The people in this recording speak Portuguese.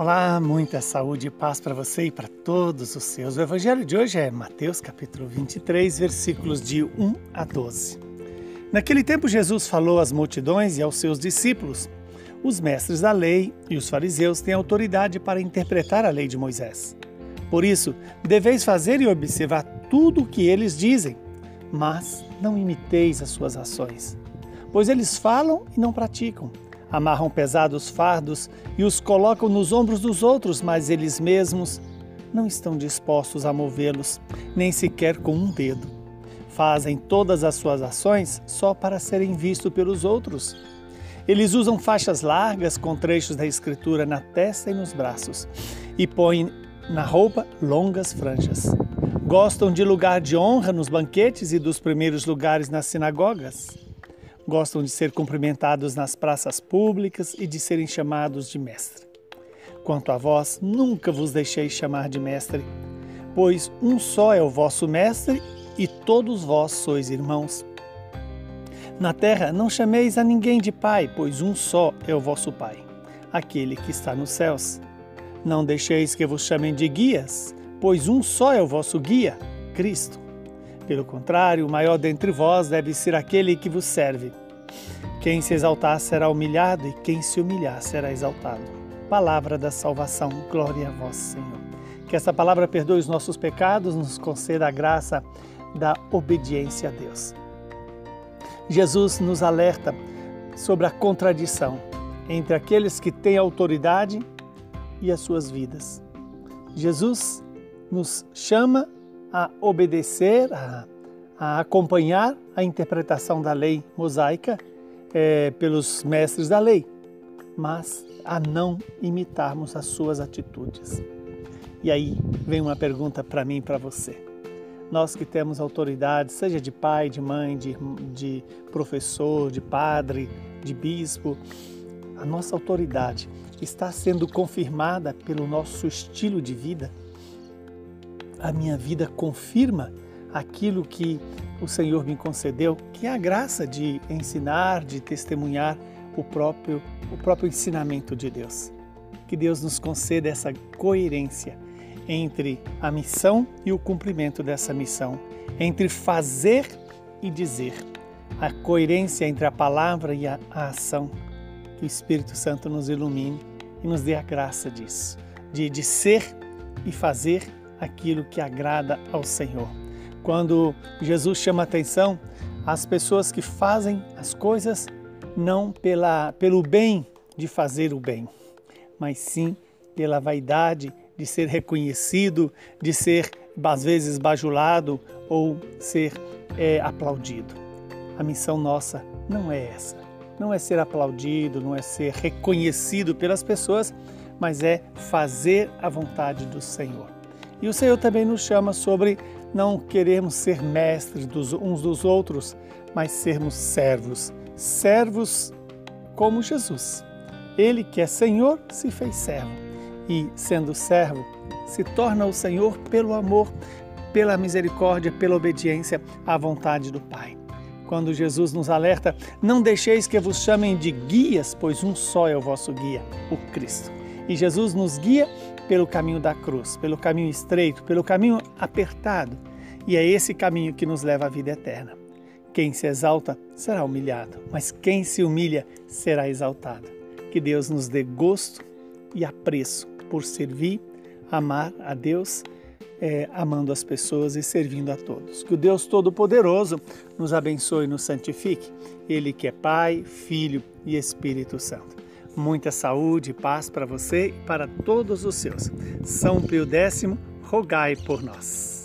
Olá, muita saúde e paz para você e para todos os seus. O evangelho de hoje é Mateus capítulo 23, versículos de 1 a 12. Naquele tempo Jesus falou às multidões e aos seus discípulos: Os mestres da lei e os fariseus têm autoridade para interpretar a lei de Moisés. Por isso, deveis fazer e observar tudo o que eles dizem, mas não imiteis as suas ações, pois eles falam e não praticam amarram pesados fardos e os colocam nos ombros dos outros, mas eles mesmos não estão dispostos a movê-los, nem sequer com um dedo. Fazem todas as suas ações só para serem vistos pelos outros. Eles usam faixas largas com trechos da Escritura na testa e nos braços e põem na roupa longas franjas. Gostam de lugar de honra nos banquetes e dos primeiros lugares nas sinagogas Gostam de ser cumprimentados nas praças públicas e de serem chamados de mestre. Quanto a vós, nunca vos deixei chamar de mestre, pois um só é o vosso mestre e todos vós sois irmãos. Na terra não chameis a ninguém de pai, pois um só é o vosso pai, aquele que está nos céus. Não deixeis que vos chamem de guias, pois um só é o vosso guia, Cristo. Pelo contrário, o maior dentre vós deve ser aquele que vos serve. Quem se exaltar será humilhado, e quem se humilhar será exaltado. Palavra da salvação, glória a vós, Senhor. Que essa palavra perdoe os nossos pecados, nos conceda a graça da obediência a Deus. Jesus nos alerta sobre a contradição entre aqueles que têm autoridade e as suas vidas. Jesus nos chama a obedecer, a, a acompanhar a interpretação da lei mosaica é, pelos mestres da lei, mas a não imitarmos as suas atitudes. E aí vem uma pergunta para mim e para você. Nós que temos autoridade, seja de pai, de mãe, de, de professor, de padre, de bispo, a nossa autoridade está sendo confirmada pelo nosso estilo de vida? A minha vida confirma aquilo que o Senhor me concedeu, que é a graça de ensinar, de testemunhar o próprio, o próprio ensinamento de Deus. Que Deus nos conceda essa coerência entre a missão e o cumprimento dessa missão, entre fazer e dizer, a coerência entre a palavra e a, a ação. Que o Espírito Santo nos ilumine e nos dê a graça disso, de, de ser e fazer aquilo que agrada ao Senhor quando Jesus chama atenção às pessoas que fazem as coisas não pela, pelo bem de fazer o bem, mas sim pela vaidade de ser reconhecido, de ser às vezes bajulado ou ser é, aplaudido. A missão nossa não é essa. Não é ser aplaudido, não é ser reconhecido pelas pessoas, mas é fazer a vontade do Senhor. E o Senhor também nos chama sobre não queremos ser mestres dos, uns dos outros, mas sermos servos. Servos como Jesus. Ele que é Senhor se fez servo. E, sendo servo, se torna o Senhor pelo amor, pela misericórdia, pela obediência à vontade do Pai. Quando Jesus nos alerta, não deixeis que vos chamem de guias, pois um só é o vosso guia, o Cristo. E Jesus nos guia pelo caminho da cruz, pelo caminho estreito, pelo caminho apertado. E é esse caminho que nos leva à vida eterna. Quem se exalta será humilhado, mas quem se humilha será exaltado. Que Deus nos dê gosto e apreço por servir, amar a Deus, é, amando as pessoas e servindo a todos. Que o Deus Todo-Poderoso nos abençoe e nos santifique. Ele que é Pai, Filho e Espírito Santo. Muita saúde e paz para você e para todos os seus. São Pio X, rogai por nós.